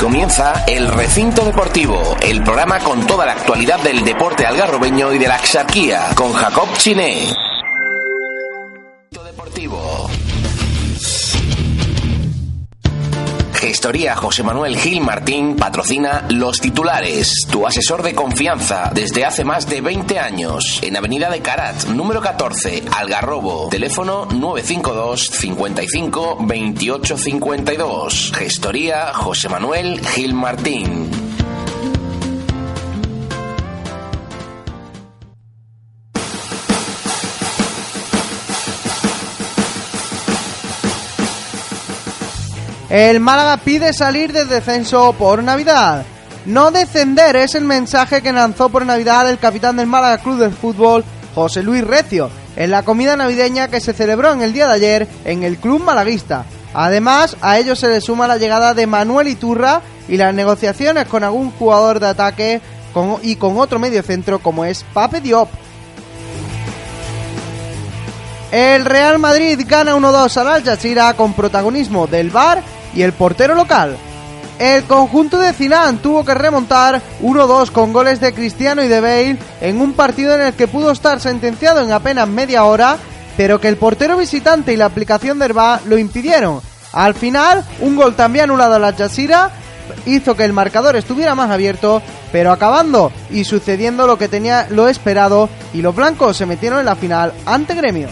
Comienza El Recinto Deportivo, el programa con toda la actualidad del deporte algarrobeño y de la axarquía, con Jacob Chiné. Gestoría José Manuel Gil Martín patrocina Los Titulares, tu asesor de confianza desde hace más de 20 años. En Avenida de Carat, número 14, Algarrobo. Teléfono 952 55 28 52. Gestoría José Manuel Gil Martín. El Málaga pide salir del descenso por Navidad. No descender es el mensaje que lanzó por Navidad el capitán del Málaga Club de Fútbol, José Luis Recio, en la comida navideña que se celebró en el día de ayer en el club malaguista. Además, a ello se le suma la llegada de Manuel Iturra y las negociaciones con algún jugador de ataque y con otro medio centro como es Pape Diop. El Real Madrid gana 1-2 al Al Jazeera con protagonismo del VAR y el portero local. El conjunto de Zidane tuvo que remontar 1-2 con goles de Cristiano y de Bale en un partido en el que pudo estar sentenciado en apenas media hora, pero que el portero visitante y la aplicación del VAR lo impidieron. Al final, un gol también anulado a la Jazeera hizo que el marcador estuviera más abierto, pero acabando y sucediendo lo que tenía lo esperado y los blancos se metieron en la final ante Gremio.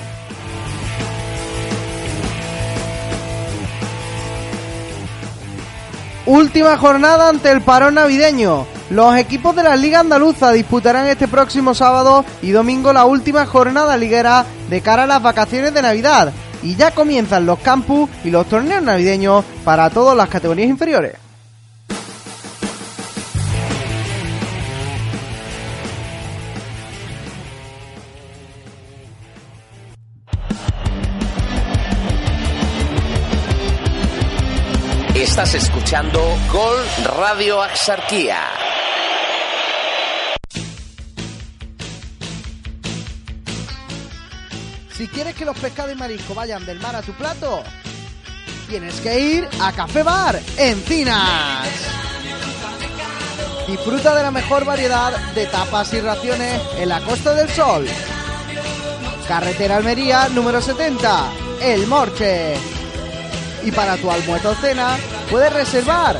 Última jornada ante el parón navideño. Los equipos de la Liga Andaluza disputarán este próximo sábado y domingo la última jornada liguera de cara a las vacaciones de Navidad. Y ya comienzan los campus y los torneos navideños para todas las categorías inferiores. Escuchando Gol Radio Axarquía. Si quieres que los pescados y mariscos vayan del mar a tu plato, tienes que ir a Café Bar Encinas. Disfruta de la mejor variedad de tapas y raciones en la Costa del Sol. Carretera Almería número 70, El Morche. Y para tu almuerzo o cena, puedes reservar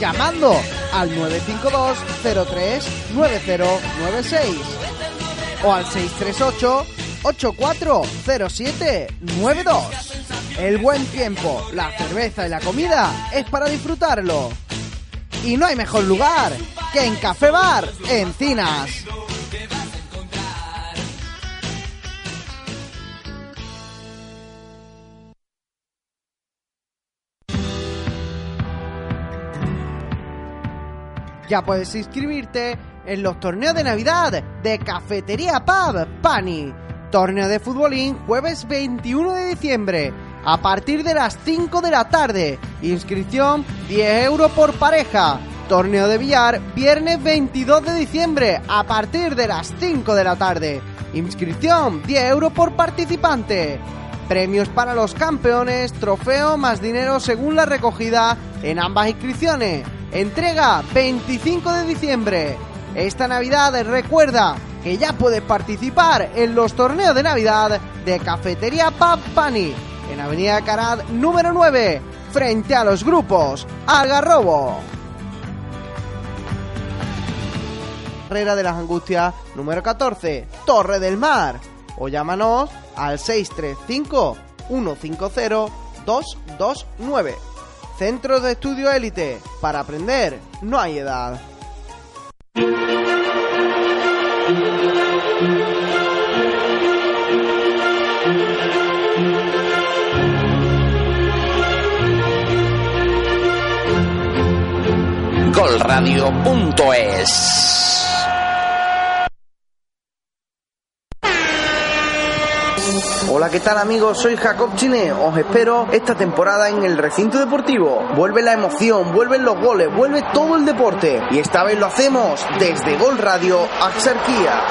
llamando al 952 03 9096 o al 638 840792. El buen tiempo, la cerveza y la comida es para disfrutarlo. Y no hay mejor lugar que en Café Bar Encinas. Ya puedes inscribirte en los torneos de Navidad de Cafetería Pub Pani. Torneo de futbolín jueves 21 de diciembre a partir de las 5 de la tarde. Inscripción 10 euros por pareja. Torneo de billar viernes 22 de diciembre a partir de las 5 de la tarde. Inscripción 10 euros por participante. Premios para los campeones, trofeo más dinero según la recogida en ambas inscripciones. Entrega 25 de diciembre. Esta Navidad recuerda que ya puedes participar en los torneos de Navidad de Cafetería Pub Pani en Avenida Carat número 9, frente a los grupos Algarrobo. Carrera de las Angustias número 14, Torre del Mar. O llámanos al 635 150 229. Centro de Estudio Élite. Para aprender no hay edad. Golradio.es Hola, ¿qué tal amigos? Soy Jacob Chine. Os espero esta temporada en el recinto deportivo. Vuelve la emoción, vuelven los goles, vuelve todo el deporte. Y esta vez lo hacemos desde Gol Radio Axarquía.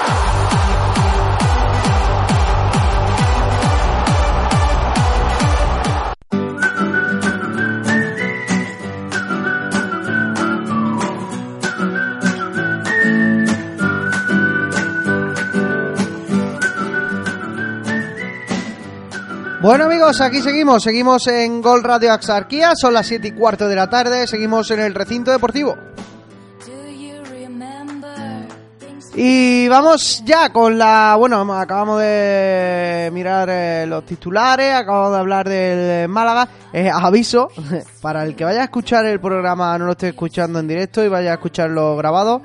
Bueno amigos, aquí seguimos, seguimos en Gol Radio Axarquía, son las 7 y cuarto de la tarde, seguimos en el recinto deportivo. Y vamos ya con la... Bueno, acabamos de mirar eh, los titulares, acabamos de hablar del Málaga. Aviso, para el que vaya a escuchar el programa, no lo esté escuchando en directo y vaya a escucharlo grabado,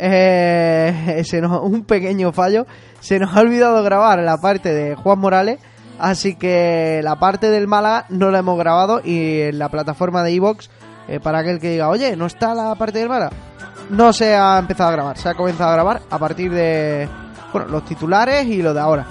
eh, un pequeño fallo. Se nos ha olvidado grabar la parte de Juan Morales Así que la parte del Málaga no la hemos grabado y en la plataforma de Evox, eh, para aquel que diga, oye, ¿no está la parte del Málaga? No se ha empezado a grabar, se ha comenzado a grabar a partir de bueno, los titulares y lo de ahora.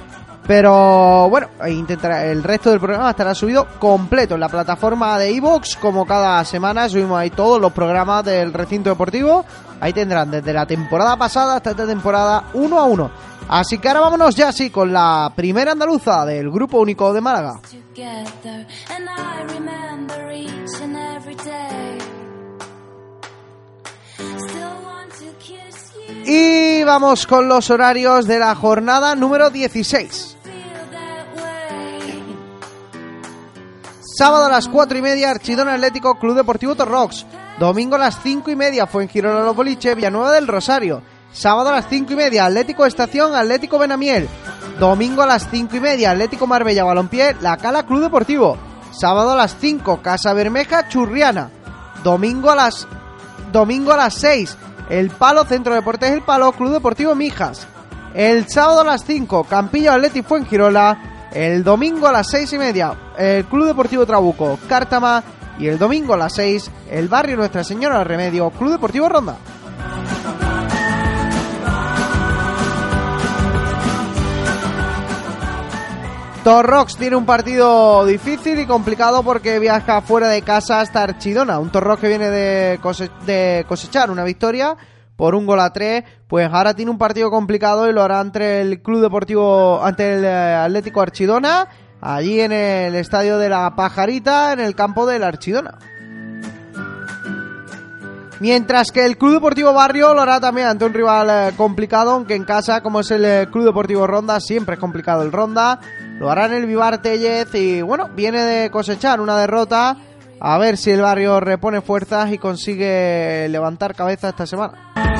Pero bueno, intentará, el resto del programa estará subido completo en la plataforma de Evox, como cada semana subimos ahí todos los programas del recinto deportivo. Ahí tendrán desde la temporada pasada hasta esta temporada uno a uno. Así que ahora vámonos ya sí con la primera andaluza del Grupo Único de Málaga. Y vamos con los horarios de la jornada número 16. Sábado a las 4 y media, Archidona Atlético Club Deportivo Torrox. Domingo a las 5 y media, fue en Girona Los Boliche, Villanueva del Rosario. Sábado a las 5 y media, Atlético Estación, Atlético Benamiel. Domingo a las 5 y media, Atlético Marbella Balompié, La Cala Club Deportivo. Sábado a las 5, Casa Bermeja, Churriana. Domingo a las domingo a las 6, El Palo Centro Deportes El Palo, Club Deportivo Mijas. El sábado a las 5, Campillo Atlético Fuengirola. El domingo a las 6 y media, el Club Deportivo Trabuco, Cártama. Y el domingo a las 6, el Barrio Nuestra Señora del Remedio, Club Deportivo Ronda. Torrox tiene un partido difícil y complicado porque viaja fuera de casa hasta Archidona. Un Torrox que viene de, cosechar una victoria por un gol a tres. Pues ahora tiene un partido complicado y lo hará ante el Club Deportivo, ante el eh, Atlético Archidona, allí en el estadio de la Pajarita, en el campo del Archidona. Mientras que el Club Deportivo Barrio lo hará también ante un rival eh, complicado, aunque en casa, como es el eh, Club Deportivo Ronda, siempre es complicado el Ronda. Lo hará en el Vivar Tellez y bueno, viene de cosechar una derrota. A ver si el barrio repone fuerzas y consigue levantar cabeza esta semana.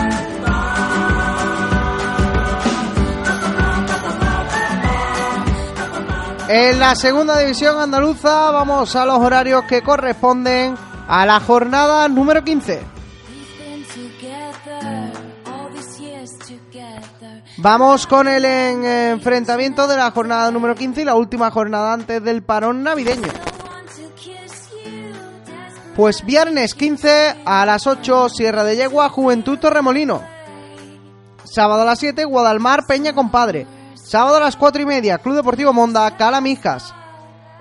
En la segunda división andaluza vamos a los horarios que corresponden a la jornada número 15. Vamos con el enfrentamiento de la jornada número 15 y la última jornada antes del parón navideño. Pues viernes 15 a las 8, Sierra de Yegua, Juventud Torremolino. Sábado a las 7, Guadalmar, Peña Compadre. Sábado a las 4 y media, Club Deportivo Monda, Calamijas.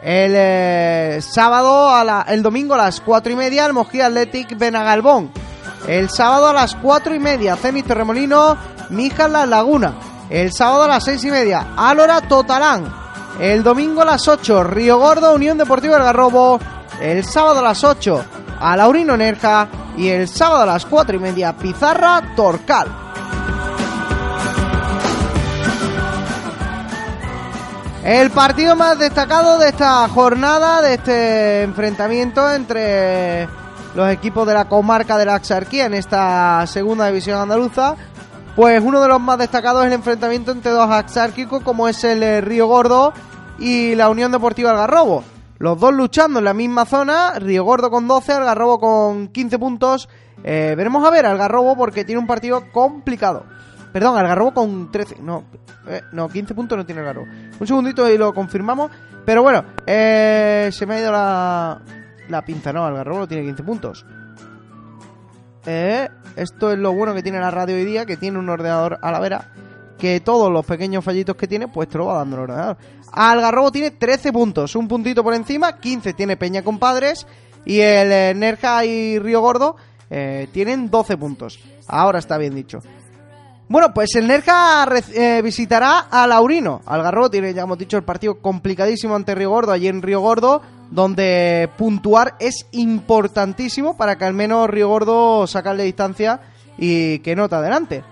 El eh, sábado, a la, el domingo a las 4 y media, el Mojía Athletic Benagalbón. El sábado a las 4 y media, Cemi Torremolino, Mijas La Laguna. El sábado a las 6 y media, Álora Totalán. El domingo a las 8, Río Gordo, Unión Deportiva Garrobo. El sábado a las 8, Alaurino Nerja. Y el sábado a las 4 y media, Pizarra Torcal. El partido más destacado de esta jornada, de este enfrentamiento entre los equipos de la comarca de la Axarquía en esta segunda división andaluza. Pues uno de los más destacados es el enfrentamiento entre dos axárquicos como es el eh, Río Gordo y la Unión Deportiva Algarrobo. Los dos luchando en la misma zona, Río Gordo con 12, Algarrobo con 15 puntos. Eh, veremos a ver Algarrobo porque tiene un partido complicado. Perdón, Algarrobo con 13. No, eh, no 15 puntos no tiene Algarrobo. Un segundito y lo confirmamos. Pero bueno, se me ha ido la, la pinza no, Algarrobo tiene 15 puntos. Eh, esto es lo bueno que tiene la radio hoy día, que tiene un ordenador a la vera, que todos los pequeños fallitos que tiene, pues te lo va dando el ordenador. Algarrobo tiene 13 puntos, un puntito por encima, 15 tiene Peña Compadres, y el eh, Nerja y Río Gordo eh, tienen 12 puntos. Ahora está bien dicho. Bueno, pues el Nerja eh, visitará a Laurino. Algarrobo tiene, ya hemos dicho, el partido complicadísimo ante Río Gordo, allí en Río Gordo donde puntuar es importantísimo para que al menos Río Gordo sacarle distancia y que nota adelante.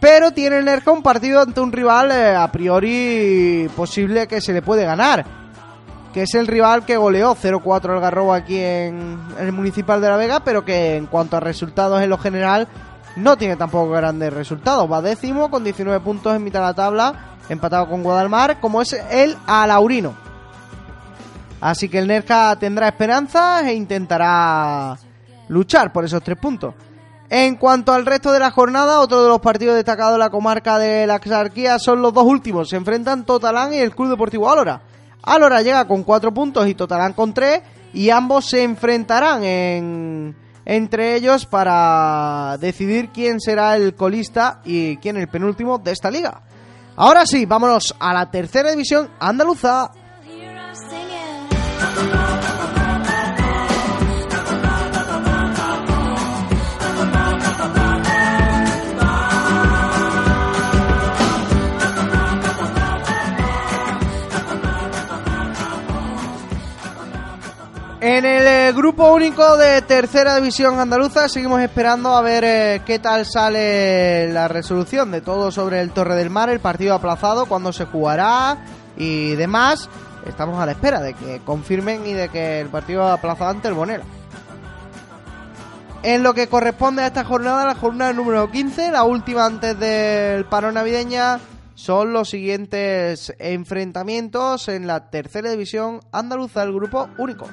Pero tiene el un partido ante un rival eh, a priori posible que se le puede ganar. que es el rival que goleó 0-4 al Garrobo aquí en, el Municipal de La Vega, pero que en cuanto a resultados en lo general no tiene tampoco grandes resultados. Va décimo con 19 puntos en mitad de la tabla, empatado con Guadalmar, como es el Alaurino. Así que el Nerja tendrá esperanzas e intentará luchar por esos tres puntos. En cuanto al resto de la jornada, otro de los partidos destacados de la comarca de la Exarquía son los dos últimos. Se enfrentan Totalán y el Club Deportivo Álora. Álora llega con cuatro puntos y Totalán con tres. Y ambos se enfrentarán en, entre ellos para decidir quién será el colista y quién el penúltimo de esta liga. Ahora sí, vámonos a la tercera división andaluza. En el eh, grupo único de tercera división andaluza seguimos esperando a ver eh, qué tal sale la resolución de todo sobre el Torre del Mar, el partido aplazado, cuándo se jugará y demás. Estamos a la espera de que confirmen y de que el partido aplazado ante el Bonera. En lo que corresponde a esta jornada, la jornada número 15, la última antes del paro navideña, son los siguientes enfrentamientos en la tercera división andaluza, el grupo único.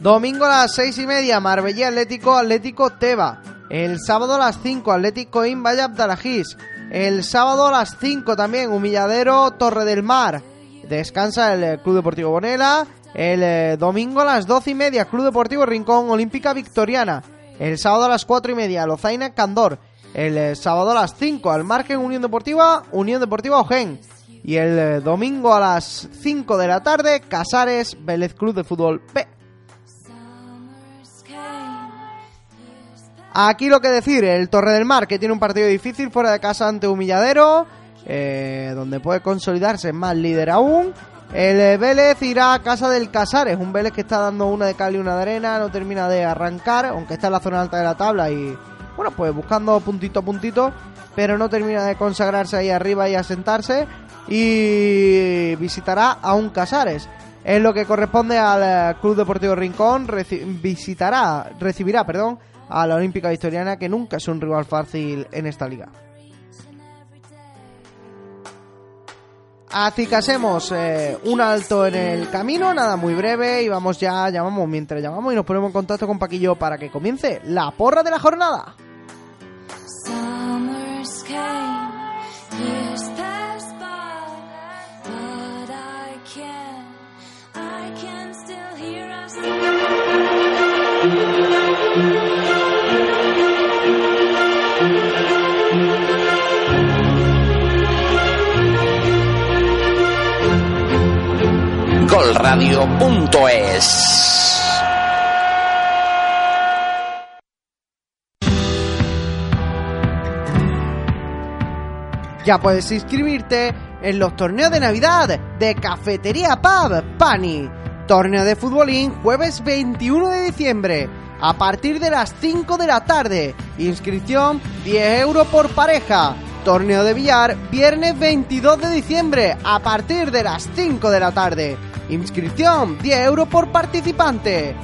Domingo a las seis y media, Marbella Atlético, Atlético Teba. El sábado a las 5, Atlético Invaya Abdalajís. El sábado a las 5 también, Humilladero Torre del Mar. Descansa el Club Deportivo Bonela. El eh, domingo a las doce y media, Club Deportivo Rincón Olímpica Victoriana. El sábado a las cuatro y media, Lozaina Candor. El eh, sábado a las 5, al Margen Unión Deportiva, Unión Deportiva Ogen. Y el eh, domingo a las 5 de la tarde, Casares Vélez Club de Fútbol B. Aquí lo que decir, el Torre del Mar, que tiene un partido difícil fuera de casa ante Humilladero, eh, donde puede consolidarse más líder aún. El eh, Vélez irá a casa del Casares, un Vélez que está dando una de cal y una de arena, no termina de arrancar, aunque está en la zona alta de la tabla y, bueno, pues buscando puntito a puntito, pero no termina de consagrarse ahí arriba y asentarse. Y visitará a un Casares. En lo que corresponde al eh, Club Deportivo Rincón, visitará, recibirá, perdón, a la Olímpica Victoriana, que nunca es un rival fácil en esta liga. Así que hacemos eh, un alto en el camino, nada muy breve, y vamos ya, llamamos mientras llamamos y nos ponemos en contacto con Paquillo para que comience la porra de la jornada. golradio.es. Ya puedes inscribirte en los torneos de Navidad de Cafetería Pub Pani. Torneo de futbolín jueves 21 de diciembre a partir de las 5 de la tarde. Inscripción 10 euros por pareja. Torneo de billar viernes 22 de diciembre a partir de las 5 de la tarde. Inscripción 10 euros por participante.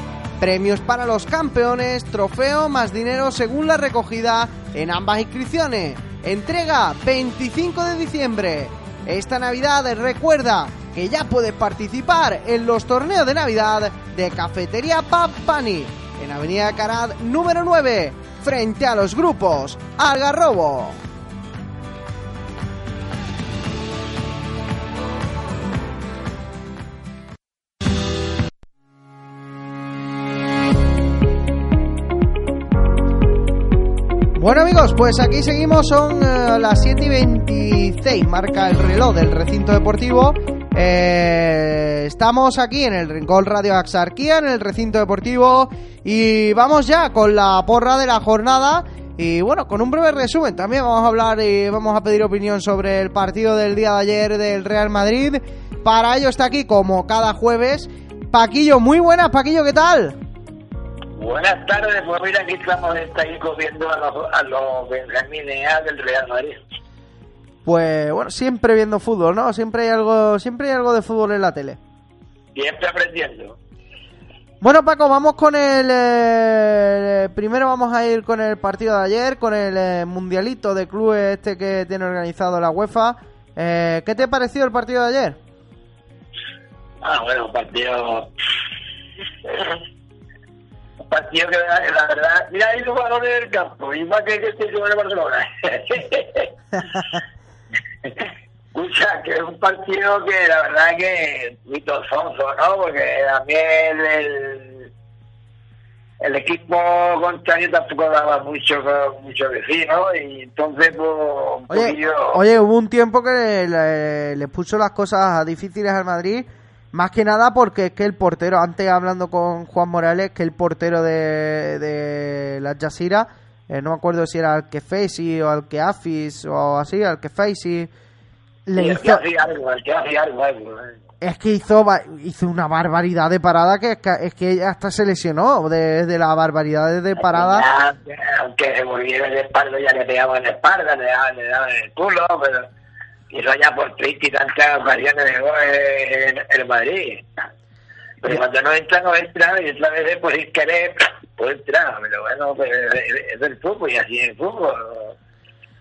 Premios para los campeones, trofeo más dinero según la recogida en ambas inscripciones. Entrega 25 de diciembre. Esta Navidad recuerda que ya puedes participar en los torneos de Navidad de Cafetería Pani en Avenida Carad número 9, frente a los grupos Algarrobo. Bueno amigos, pues aquí seguimos, son eh, las 7 y 26, marca el reloj del recinto deportivo. Eh, estamos aquí en el Rincón Radio Axarquía, en el recinto deportivo, y vamos ya con la porra de la jornada. Y bueno, con un breve resumen, también vamos a hablar y vamos a pedir opinión sobre el partido del día de ayer del Real Madrid. Para ello está aquí, como cada jueves, Paquillo. Muy buenas, Paquillo, ¿qué tal? Buenas tardes, pues mira, aquí estamos está ahí viendo a los, a los Benjamines A del Real Madrid. Pues bueno, siempre viendo fútbol, ¿no? Siempre hay algo, siempre hay algo de fútbol en la tele. Siempre aprendiendo. Bueno, Paco, vamos con el. eh, primero vamos a ir con el partido de ayer, con el eh, mundialito de clubes este que tiene organizado la UEFA. Eh, ¿Qué te pareció el partido de ayer? Ah, bueno, partido. Un partido que la, la verdad. Mira, hay dos valores del campo, y más que que este juego de Barcelona. Escucha, que es un partido que la verdad que muy tosonzo, ¿no? Porque también el, el equipo contrario tampoco daba mucho mucho que sí, ¿no? Y entonces, pues, un Oye, poquillo... oye, hubo un tiempo que le, le- le puso las cosas difíciles al Madrid, más que nada porque es que el portero, antes hablando con Juan Morales, que el portero de, de la Jazeera, eh, no me acuerdo si era al que Facey o al que Afis o así, al que Facey, le que hizo, hacía algo, el que hacía algo, algo, ¿eh? es que hizo, hizo una barbaridad de parada que es que, es que hasta se lesionó de, de las barbaridades de parada. Aunque se volviera de espalda, ya le pegaban en la espalda, le daban, le daban en el culo, pero hizo ya por 30 y tantas ocasiones de gol en, en el Madrid. Pero cuando no entra, no entra, y otra vez, pues sin querer, pues entra. Pero bueno, pues, es, del fútbol y así es el fútbol.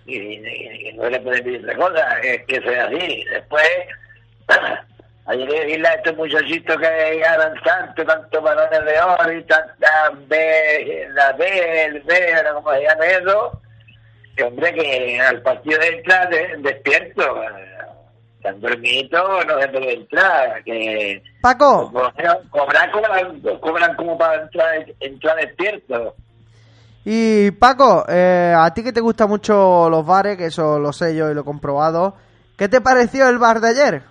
Y, y- y no le pueden pedir otra cosa, es que sea así. Después, hay que decirle a estos muchachitos que ganan tanto, tanto balones de oro y tanta B, la B, el B, como se llama eso, hombre, que al partido de entrar de- despierto, eh, tan dormido, no se puede entrar, que Paco, cobran, cobran, cobran como para entrar, entrar despierto. Y Paco, eh, a ti que te gustan mucho los bares, que eso lo sé yo y lo he comprobado, ¿qué te pareció el bar de ayer?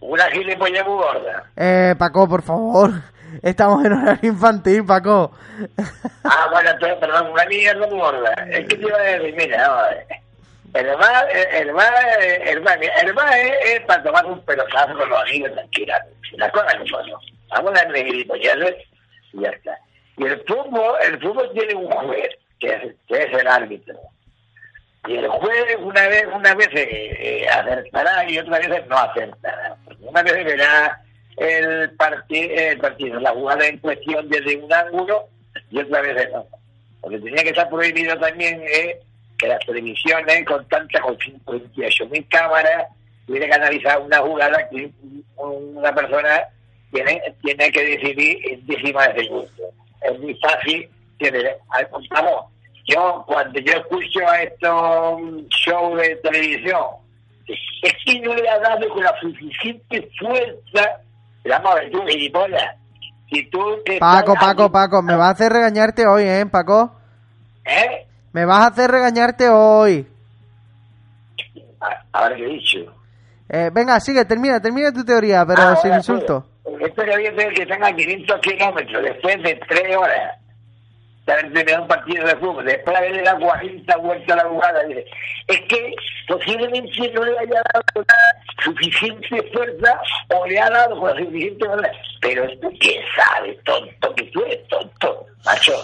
Una gilipollas muy gorda. Eh, Paco, por favor, estamos en horario infantil, Paco. Ah, bueno, perdón, una mierda gorda. Es que te iba a decir, mira, a ver. El bar, el bar, el bar, el bar es, para tomar un pelotazo con los amigos tranquila. Las cosas que son. ¿no? Vamos a darle gilipolleces y ya está. Y el fútbol, el fútbol tiene un juez, que es, que es el árbitro. Y el juez una vez, una vez eh, eh, acertará y otra vez no acertará. Porque Una vez verá el, parti el partido, la jugada en cuestión desde un ángulo y otra vez no. Lo que tenía que estar prohibido también es que las televisiones con tantas, con 58 mil cámaras, tienen que analizar una jugada que una persona tiene, tiene que decidir en décimas de segundo. Es muy fácil, tiene, vamos, yo cuando yo escucho a estos shows de televisión, es que no le ha dado con la suficiente fuerza, vamos a ver tú, gilipollas, si tú te Paco, Paco, Paco, me vas a hacer regañarte hoy, ¿eh, Paco? ¿Eh? Me vas a hacer regañarte hoy. A- Ahora que he dicho. Eh, venga, sigue, termina, termina tu teoría, pero Ah, sin ahora, insulto. pues, Esto que había que tenga 500 kilómetros después de 3 horas de haber terminado un partido de fútbol, después de haberle dado 40 vueltas a la jugada, dice, es que posiblemente no le haya dado suficiente fuerza o le ha dado con la suficiente fuerza. Pero esto que sabe, tonto, que tú eres tonto, macho.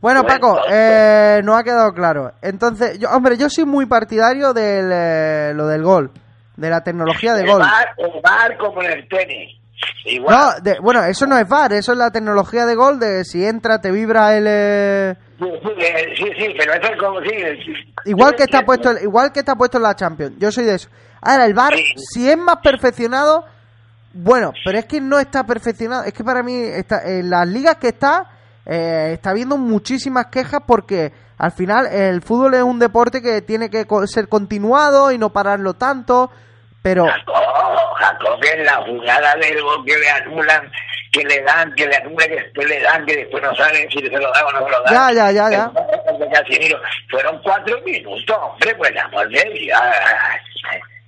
Bueno, Paco, eh, no ha quedado claro. Entonces, yo, hombre, yo soy muy partidario de lo del gol, de la tecnología de el gol. bar, el bar como en el tenis. Igual. No, de- bueno, eso no es VAR, eso es la tecnología de gol de si entra te vibra el eh, Sí, sí, sí, sí, pero eso es como si... igual que está puesto igual que está puesto en la Champions. Yo soy de eso. Ahora el VAR Sí. si es más perfeccionado, bueno, pero es que no está perfeccionado, es que para mí está en las ligas que está eh, está habiendo muchísimas quejas porque al final el fútbol es un deporte que tiene que ser continuado y no pararlo tanto, pero Jacob, Jacob, que es la jugada del gol que le anulan, que le dan, que le anulan, que después le dan, que después no saben si se lo dan o no se lo dan. Ya, ya, ya, ya. De Casimiro. Fueron cuatro minutos, hombre, pues amor de Dios.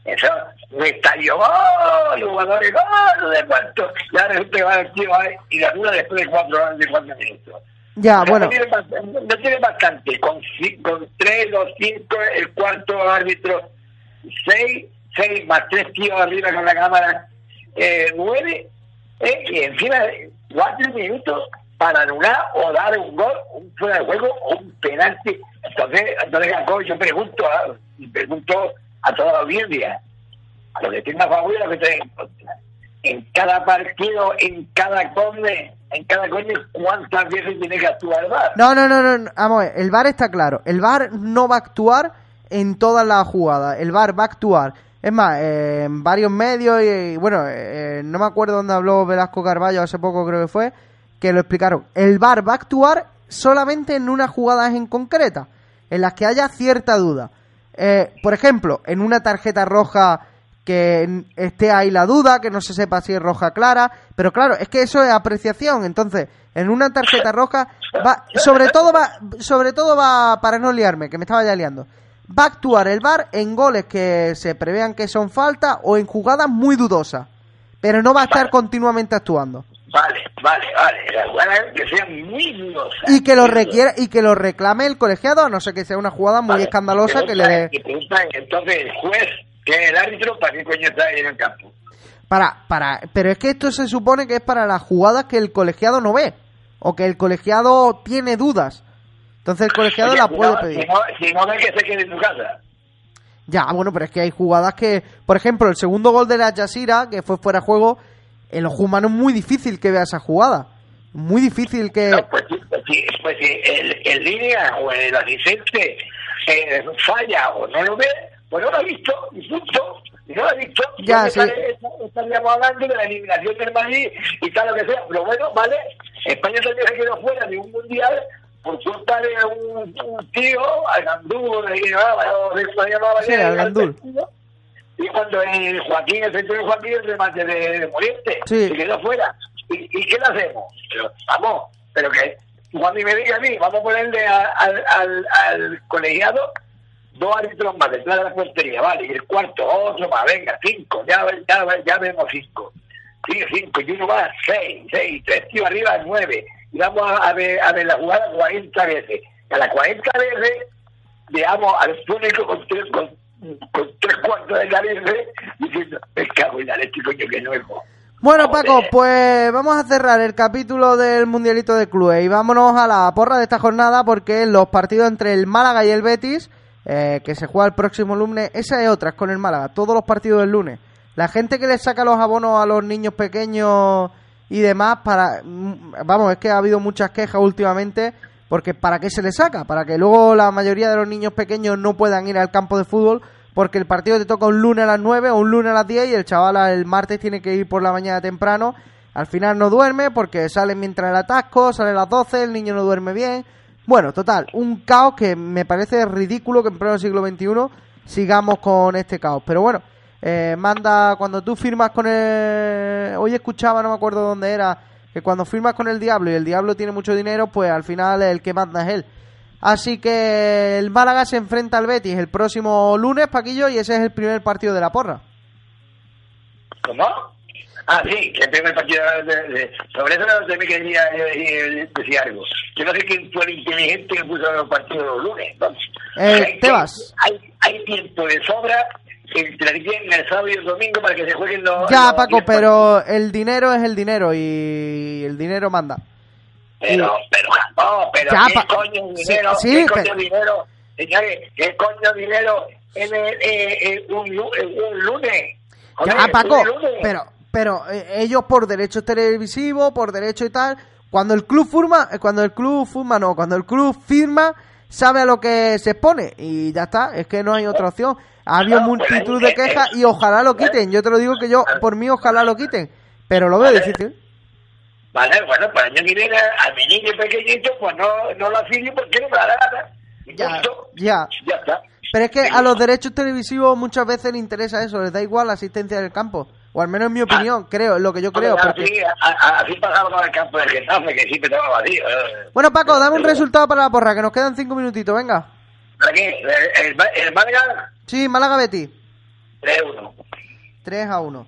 Eso, me estalló gol, jugadores gol, de cuánto. Ya resulta que va el tío y la anula después de cuatro, de cuatro minutos. ya, No bueno, tiene bastante, no tiene bastante. Con, con tres o cinco, el cuarto árbitro, seis, seis más tres tíos arriba con la cámara, eh, nueve, eh, y encima cuatro minutos. para anular o dar un gol, un fuera de juego o un penalti. Entonces, entonces yo pregunto a, pregunto a toda la audiencia, a los que tienen a favor que en cada partido, en cada conde, en cada conde, ¿cuántas veces tiene que actuar el VAR? No, no, no, no, vamos el VAR está claro. El VAR no va a actuar en todas las jugadas. El VAR va a actuar es más, en varios medios y, bueno, eh, no me acuerdo dónde habló Velasco Carballo hace poco creo que fue, que lo explicaron. El VAR va a actuar solamente en unas jugadas en concreta, en las que haya cierta duda. Eh, por ejemplo, en una tarjeta roja que esté ahí la duda, que no se sepa si es roja clara, pero claro, es que eso es apreciación, entonces, en una tarjeta roja va, sobre todo va, sobre todo va, para no liarme, que me estaba ya liando, va a actuar el VAR en goles que se prevean que son falta o en jugadas muy dudosas, pero no va a estar continuamente actuando. Vale, vale, vale, que sean muy dudosas. Y que lo requiera y que lo reclame el colegiado, a no ser que sea una jugada muy escandalosa que le dé. Entonces el juez, que es el árbitro, ¿para qué coño está ahí en el campo? Para, para, pero es que esto se supone que es para las jugadas que el colegiado no ve o que el colegiado tiene dudas. Entonces el colegiado la puede pedir. Si no, si no ve que se quede en tu casa. Ya, bueno, pero es que hay jugadas que, por ejemplo, el segundo gol de la Yasira, que fue fuera de juego, en los humanos es muy difícil que vea esa jugada. Muy difícil que. No, pues, pues, pues el, el, línea o el asistente eh, falla o no lo ve, pues no lo ha visto, y punto. No lo ha visto. Ya, sí. Estaríamos hablando de la eliminación del Madrid y tal, lo que sea. Pero bueno, vale, España también se quedó fuera de un mundial por culpa de un, un tío, Algandú, de que llamaba, sí, Algandú. Y cuando el Joaquín, el centro de Joaquín, el remate de, de Moriente, se quedó fuera. ¿Y, ¿Y qué le hacemos? Pero, vamos, pero que cuando me diga a mí, vamos a ponerle al, al, al colegiado dos árbitros más detrás de la portería, vale, y el cuarto, otro más, venga, cinco, ya, ya, ya vemos cinco. Sí, cinco, y uno más, seis, seis, tres tíos arriba, nueve vamos a ver, a ver la jugada 40 veces. A las 40 veces veamos al público con tres, con, tres cuartos de cabeza diciendo, me cago en leche, coño, que nuevo. Bueno, Paco, pues vamos a cerrar el capítulo del Mundialito de Clubes y vámonos a la porra de esta jornada porque los partidos entre el Málaga y el Betis, eh, que se juega el próximo lunes, esa es otra, es con el Málaga, todos los partidos del lunes. La gente que le saca los abonos a los niños pequeños y demás para vamos es que ha habido muchas quejas últimamente porque para qué se le saca para que luego la mayoría de los niños pequeños no puedan ir al campo de fútbol porque el partido te toca un lunes a las 9 o un lunes a las 10 y el chaval el martes tiene que ir por la mañana temprano. Al final no duerme porque sale mientras el atasco sale a las 12 el niño no duerme bien. Bueno total un caos que me parece ridículo que en pleno siglo XXI sigamos con este caos. Pero bueno eh, manda cuando tú firmas con el hoy escuchaba no me acuerdo dónde era que cuando firmas con el diablo y el diablo tiene mucho dinero pues al final el que manda es él así que el Málaga se enfrenta al Betis el próximo lunes Paquillo y ese es el primer partido de la porra ¿cómo? Ah, sí, el primer partido de, sobre eso no se me quería decir algo. Yo no sé quién fue el inteligente que puso los partidos los lunes. Eh, Tebas. Hay, hay tiempo de sobra entre el sábado y el domingo para que se jueguen los. Ya, Paco, pero el dinero es el dinero y el dinero manda. Pero, pero, no, pero ¿qué coño dinero? ¿Qué coño dinero? Señores, ¿qué coño dinero en, el, un, lunes? ya, Paco, pero, pero eh, ellos por derechos televisivos, por derecho y tal, cuando el club firma, eh, cuando el club firma, no, cuando el club firma, sabe a lo que se expone y ya está, es que no hay otra opción. Ha habido multitud de quejas y ojalá lo quiten. Yo te lo digo que yo, por mí, ojalá lo quiten. Pero lo veo difícil. Vale, bueno, pues año que viene a mi niño pequeñito, pues no, no lo afilie porque no me da la gana. Ya, ya. ya está. Pero es que a los derechos televisivos muchas veces les interesa eso, les da igual la asistencia del campo. O al menos en mi opinión, ah, creo, lo que yo creo. Así, así pasaba con el campo del Getafe, que siempre estaba vacío. Eh. Bueno, Paco, dame un resultado para la porra, que nos quedan cinco minutitos, venga. ¿El, el, Málaga? Sí, Málaga Betty. 3 1. 3 a 1.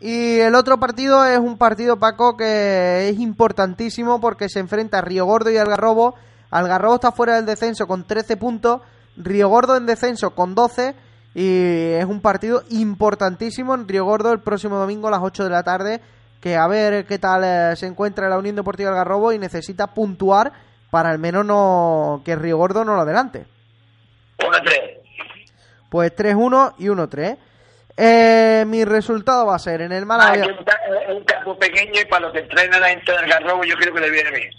Y el otro partido es un partido, Paco, que es importantísimo porque se enfrenta a Río Gordo y Algarrobo. Algarrobo está fuera del descenso con 13 puntos, Río Gordo en descenso con 12 y es un partido importantísimo en Río Gordo el próximo domingo a las 8 de la tarde que a ver qué tal eh, se encuentra la Unión Deportiva Algarrobo y necesita puntuar para al menos no que Río Gordo no lo adelante. 1-3. Pues 3-1 y 1-3. Eh, mi resultado va a ser en el Málaga. Ah, que un, ca- es un campo pequeño y para lo que entrena la gente del Garrobo yo creo que le viene bien.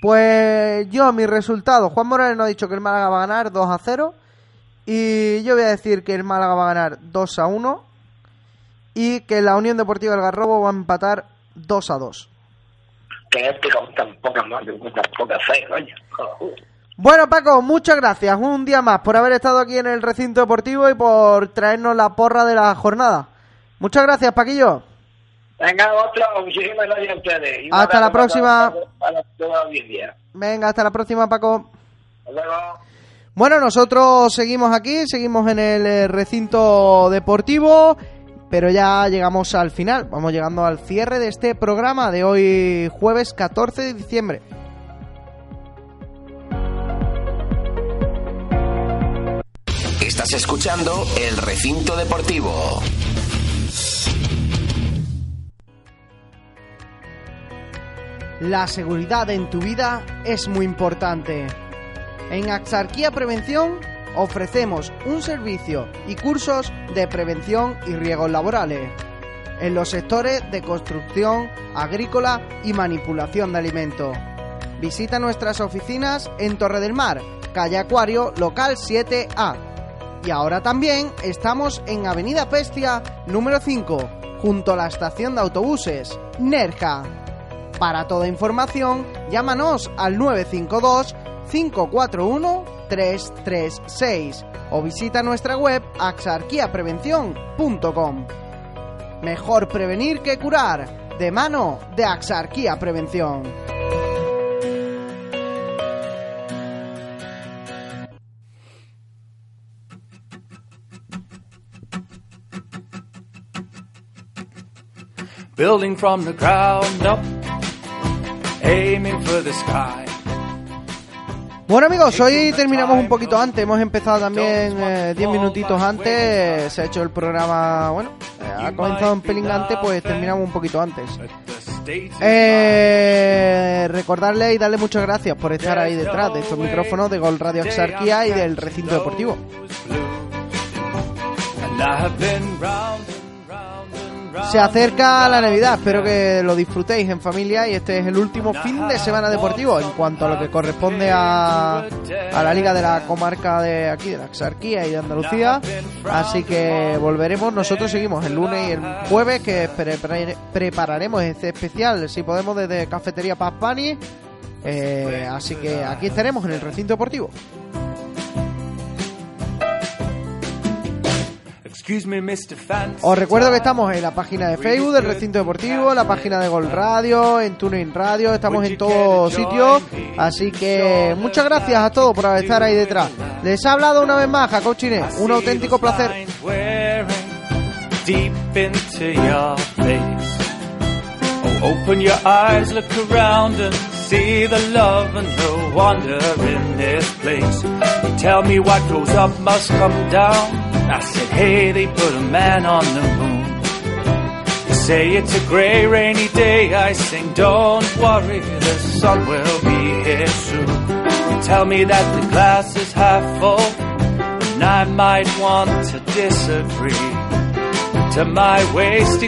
Pues yo, mi resultado, Juan Morales nos ha dicho que el Málaga va a ganar 2 a 0. Y yo voy a decir que el Málaga va a ganar 2 a 1. Y que la Unión Deportiva del Garrobo va a empatar 2 a 2. Que este con tan pocas más, tan pocas fe, coño. Bueno, Paco, muchas gracias un día más por haber estado aquí en el recinto deportivo y por traernos la porra de la jornada. Muchas gracias, Paquillo. Venga, otro, muchísimas gracias a ustedes. Y Hasta la para próxima. Para. Venga, hasta la próxima, Paco. Hasta luego. Bueno, nosotros seguimos aquí, seguimos en el eh, recinto deportivo, pero ya llegamos al final, vamos llegando al cierre de este programa de hoy jueves 14 de diciembre. Estás escuchando El Recinto Deportivo. La seguridad en tu vida es muy importante. En Axarquía Prevención ofrecemos un servicio y cursos de prevención y riesgos laborales en los sectores de construcción, agrícola y manipulación de alimentos. Visita nuestras oficinas en Torre del Mar, calle Acuario, local 7A. Y ahora también estamos en Avenida Pestia, número 5, junto a la estación de autobuses, Nerja. Para toda información, llámanos al 952 541 336 o visita nuestra web axarquiaprevención.com. Mejor prevenir que curar, de mano de Axarquía Prevención. Building from the ground up, aiming for the sky. Bueno amigos, hoy terminamos un poquito antes, hemos empezado también eh, 10 minutitos antes, se ha hecho el programa, bueno, eh, ha comenzado un pelín antes, pues terminamos un poquito antes. Eh, recordarle y darle muchas gracias por estar ahí detrás de estos micrófonos de Gol Radio Axarquía y del recinto deportivo. Se acerca la Navidad, espero que lo disfrutéis en familia y este es el último fin de semana deportivo en cuanto a lo que corresponde a, la Liga de la Comarca de aquí, de la Axarquía y de Andalucía. Así que volveremos, nosotros seguimos el lunes y el jueves que pre- prepararemos este especial, si podemos, desde Cafetería Paz. Eh, así que aquí estaremos en el recinto deportivo. Os recuerdo que estamos en la página de Facebook del Recinto Deportivo, la página de Gol Radio, en TuneIn Radio, estamos en todos sitios. Así que muchas gracias a todos por estar ahí detrás. Les ha hablado una vez más Jacob Chine, un auténtico placer. Signs wearing deep into your face. Oh, open your eyes, look around and see the love and the wonder in this place. You tell me what goes up must come down. I said, hey, they put a man on the moon. They say it's a grey, rainy day. I sing, don't worry, the sun will be here soon. You tell me that the glass is half full, and I might want to disagree. To my wasting